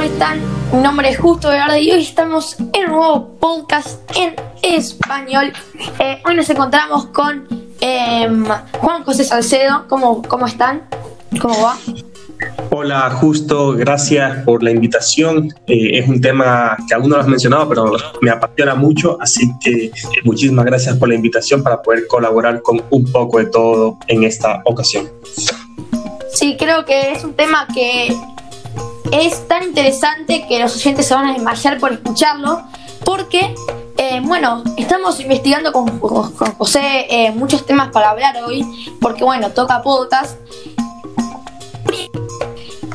¿cómo están? Mi nombre es Justo Verde y hoy estamos en un nuevo podcast en español. Eh, hoy nos encontramos con em, Juan José Salcedo. ¿Cómo, ¿Cómo están? ¿Cómo va? Hola, Justo, gracias por la invitación. Eh, es un tema que aún no lo has mencionado, pero me apasiona mucho, así que eh, muchísimas gracias por la invitación para poder colaborar con un poco de todo en esta ocasión. Sí, creo que es un tema que es tan interesante que los oyentes se van a desmayar por escucharlo, porque, eh, bueno, estamos investigando con, José eh, muchos temas para hablar hoy, porque, bueno, toca podcast.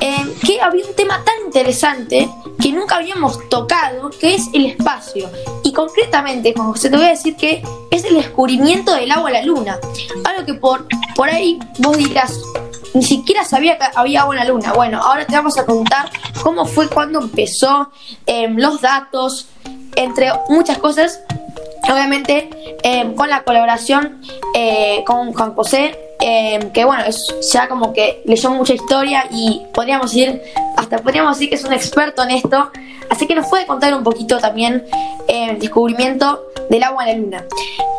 Eh, que había un tema tan interesante que nunca habíamos tocado, que es el espacio. Y concretamente, con José, te voy a decir que es el descubrimiento del agua a la luna. Algo que por, por ahí vos dirás, ni siquiera sabía que había la luna. Bueno, ahora te vamos a contar cómo fue cuando empezó, em, los datos, entre muchas cosas. Obviamente em, con la colaboración eh, con Juan José, em, que bueno, es ya como que leyó mucha historia y podríamos decir, hasta podríamos decir que es un experto en esto. Así que nos puede contar un poquito también el descubrimiento del agua en la luna.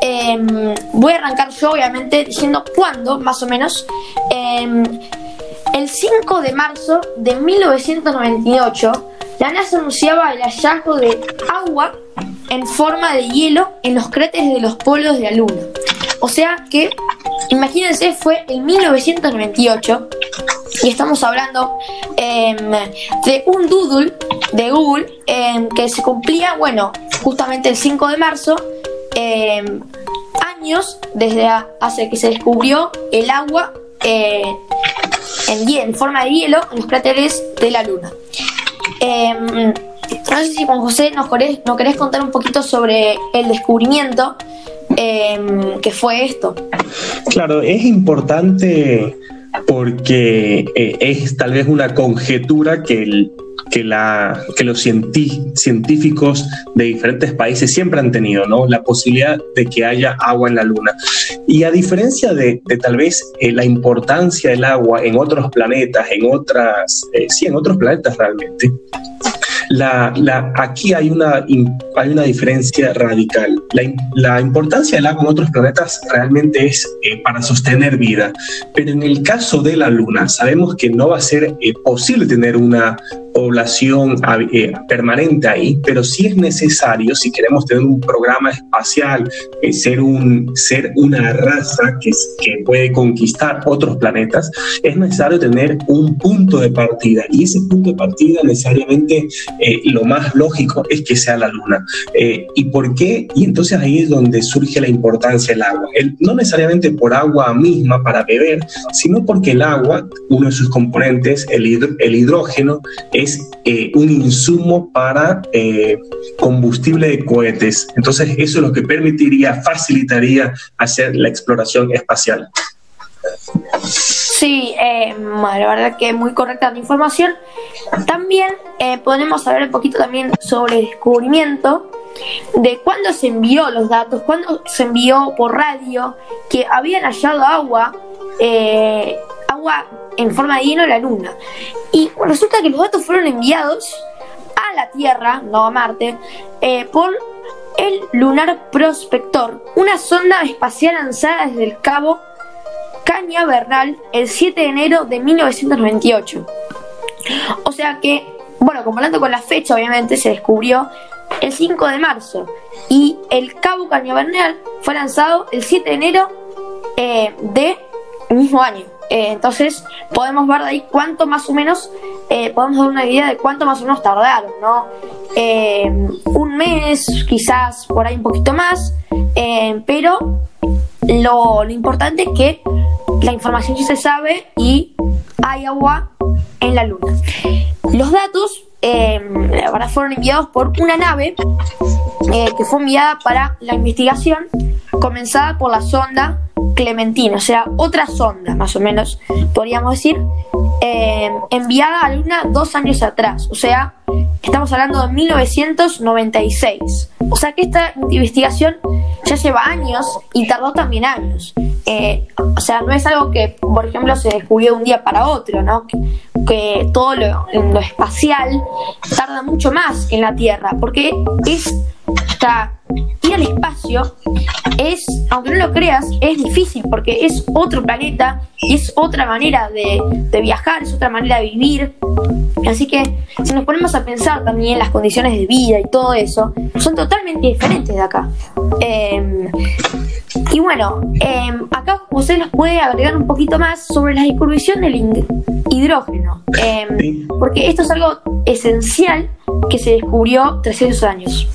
Em, voy a arrancar yo, obviamente, diciendo cuándo, más o menos. Em, el 5 de marzo de 1998, la NASA anunciaba el hallazgo de agua en forma de hielo en los cráteres de los polos de la Luna. O sea que, imagínense, fue en 1998 y estamos hablando em, de un doodle de Google que se cumplía, bueno, justamente el 5 de marzo, em, años desde hace que se descubrió el agua eh, en, en, forma de hielo en los cráteres de la Luna. Em, no sé si Juan José nos querés, nos querés contar un poquito sobre el descubrimiento que fue esto. Claro, es importante porque eh, es tal vez una conjetura que el, que, la, que los científicos de diferentes países siempre han tenido, ¿no? La posibilidad de que haya agua en la Luna. Y a diferencia de, tal vez eh, la importancia del agua en otros planetas, en otras, eh, sí, en otros planetas realmente, la, aquí hay una, hay una diferencia radical. La, la, importancia del agua en otros planetas realmente es eh, para sostener vida, pero en el caso de la Luna sabemos que no va a ser posible tener una, población eh, permanente ahí, pero sí es necesario, si queremos tener un programa espacial, eh, ser, un, ser una raza que, que puede conquistar otros planetas, es necesario tener un punto de partida. Y ese punto de partida necesariamente eh, lo más lógico es que sea la Luna. ¿Y por qué? Y entonces ahí es donde surge la importancia del agua. El, no necesariamente por agua misma para beber, sino porque el agua, uno de sus componentes, el, el hidrógeno, es eh, un insumo para eh, combustible de cohetes. Entonces eso es lo que permitiría, facilitaría hacer la exploración espacial. Sí, eh, la verdad que muy correcta la información. También podemos saber un poquito también sobre el descubrimiento de cuándo se envió los datos, cuándo se envió por radio que habían hallado agua en forma de hielo a la Luna. Y resulta que los datos fueron enviados a la Tierra, no a Marte, eh, por el Lunar Prospector, una sonda espacial lanzada desde el Cabo Cañaveral el 7 de enero de 1998. O sea que, bueno, comparando con la fecha, obviamente se descubrió el 5 de marzo y el Cabo Cañaveral fue lanzado el 7 de enero eh, del mismo año. Eh, entonces podemos ver de ahí cuánto más o menos, eh, podemos dar una idea de cuánto más o menos tardaron, ¿no? Eh, un mes, quizás por ahí un poquito más, pero lo, importante es que la información sí se sabe y hay agua en la luna. Los datos, fueron enviados por una nave que fue enviada para la investigación comenzada por la sonda Clementina, o sea, otra sonda, más o menos, podríamos decir, eh, enviada a la Luna dos años atrás, o sea, estamos hablando de 1996. O sea que esta investigación ya lleva años y tardó también años. Eh, o sea, no es algo que, por ejemplo, se descubrió de un día para otro, ¿no? Que, todo lo, espacial tarda mucho más en la Tierra, porque es hasta ir al espacio es, aunque no lo creas, es difícil porque es otro planeta y es otra manera de, de, viajar, es otra manera de vivir. Así que si nos ponemos a pensar también las condiciones de vida y todo eso, son totalmente diferentes de acá. Eh, y bueno, eh, acá José nos puede agregar un poquito más sobre la distribución del hidrógeno, eh, porque esto es algo esencial que se descubrió 300 años.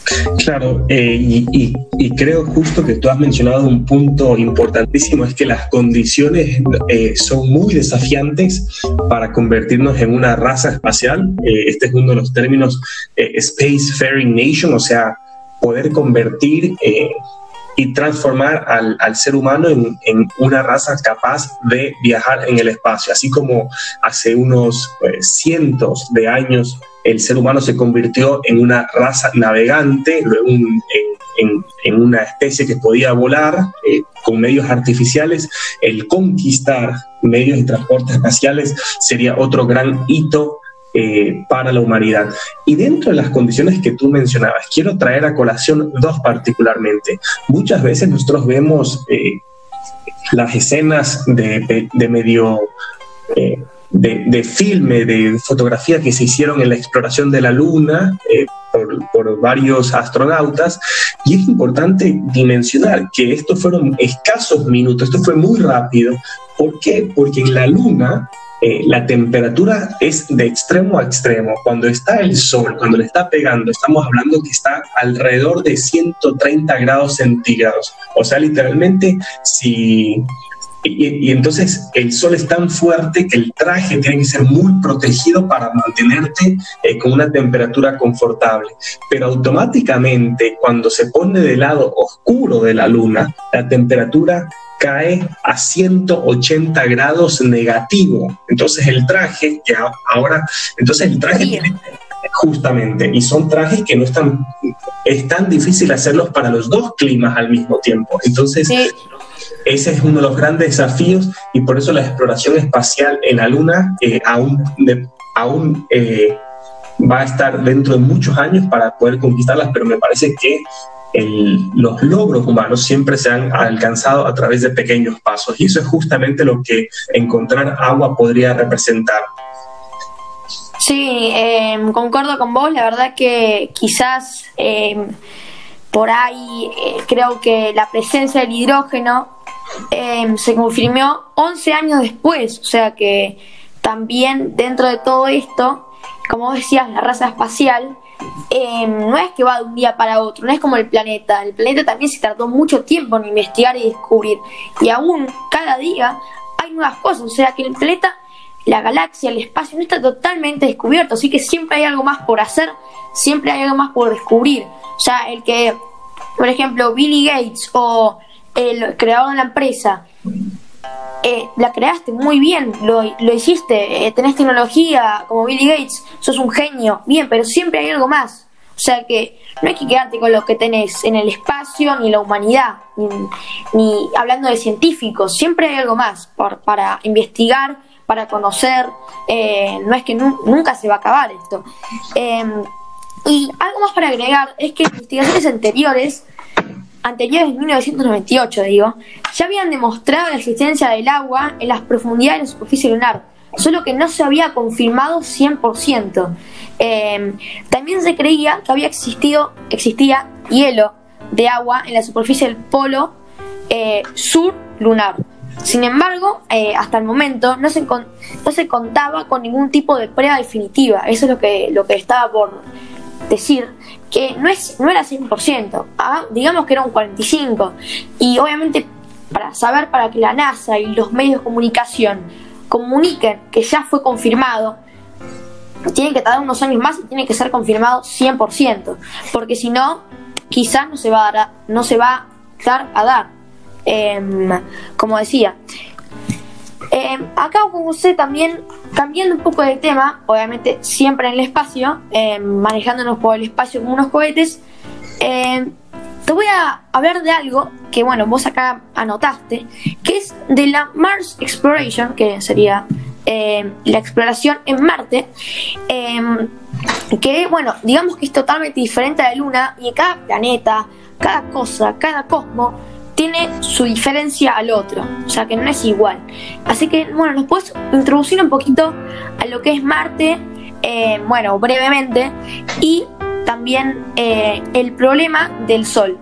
Claro, eh, y, creo justo que tú has mencionado un punto importantísimo, es que las condiciones eh, son muy desafiantes para convertirnos en una raza espacial. Eh, este es uno de los términos Space Faring Nation, o sea, poder convertir y transformar al, ser humano en, una raza capaz de viajar en el espacio, así como hace unos cientos de años el ser humano se convirtió en una raza navegante, en, en, una especie que podía volar eh, con medios artificiales. El conquistar medios de transporte espaciales sería otro gran hito eh, para la humanidad. Y dentro de las condiciones que tú mencionabas, quiero traer a colación dos particularmente. Muchas veces nosotros vemos eh, las escenas de, medio de, filme, de fotografía que se hicieron en la exploración de la Luna eh, por, varios astronautas. Y es importante dimensionar que estos fueron escasos minutos, esto fue muy rápido. ¿Por qué? Porque en la Luna eh, la temperatura es de extremo a extremo. Cuando está el sol, cuando le está pegando, estamos hablando que está alrededor de 130 grados centígrados. O sea, literalmente, si y, entonces el sol es tan fuerte que el traje tiene que ser muy protegido para mantenerte eh, con una temperatura confortable. Pero automáticamente cuando se pone del lado oscuro de la luna, la temperatura cae a 180 grados negativo. Entonces el traje, que ahora, entonces el traje tiene, justamente, y son trajes que no están, es tan difícil hacerlos para los dos climas al mismo tiempo. Entonces, ese es uno de los grandes desafíos y por eso la exploración espacial en la Luna eh, aún, aún eh, va a estar dentro de muchos años para poder conquistarlas, pero me parece que los logros humanos siempre se han alcanzado a través de pequeños pasos y eso es justamente lo que encontrar agua podría representar. Sí, eh, concuerdo con vos, la verdad que quizás por ahí creo que la presencia del hidrógeno Em, se confirmó 11 años después, o sea que también dentro de todo esto, como decías, la raza espacial em, no es que va de un día para otro, no es como el planeta, el planeta también se tardó mucho tiempo en investigar y descubrir, y aún cada día hay nuevas cosas, o sea que el planeta, la galaxia, el espacio no está totalmente descubierto, así que siempre hay algo más por hacer, siempre hay algo más por descubrir, o sea, el que, por ejemplo, Billy Gates o el creador de la empresa, eh, la creaste muy bien, lo, lo hiciste, eh, tenés tecnología como Billy Gates, sos un genio, bien, pero siempre hay algo más. O sea que no hay que quedarte con lo que tenés en el espacio, ni la humanidad, ni, hablando de científicos, siempre hay algo más por, para investigar, para conocer, eh, no es que nunca se va a acabar esto. Em, y algo más para agregar es que investigaciones anteriores anteriores en 1998, digo, ya habían demostrado la existencia del agua en las profundidades de la superficie lunar, solo que no se había confirmado 100%. Em, también se creía que había existido, existía hielo de agua en la superficie del polo eh, sur lunar. Sin embargo, eh, hasta el momento no se, no se contaba con ningún tipo de prueba definitiva. Eso es lo que, lo que estaba por decir que no, es, no era 100%, ¿ah? digamos que era un 45%. Y obviamente para saber, para que la NASA y los medios de comunicación comuniquen que ya fue confirmado, tiene que tardar unos años más y tiene que ser confirmado 100%, porque si no, quizás no se va a dar, no se va a dar a dar. Em, como decía, eh, acá con usted también, cambiando un poco de tema, obviamente siempre en el espacio, eh, manejándonos por el espacio como unos cohetes, eh, te voy a hablar de algo que, bueno, vos acá anotaste, que es de la Mars Exploration, que sería eh, la exploración en Marte, em, que, bueno, digamos que es totalmente diferente a la Luna y en cada planeta, cada cosa, cada cosmos, tiene su diferencia al otro, o sea que no es igual. Así que, bueno, nos puedes introducir un poquito a lo que es Marte, eh, bueno, brevemente, y también eh, el problema del Sol.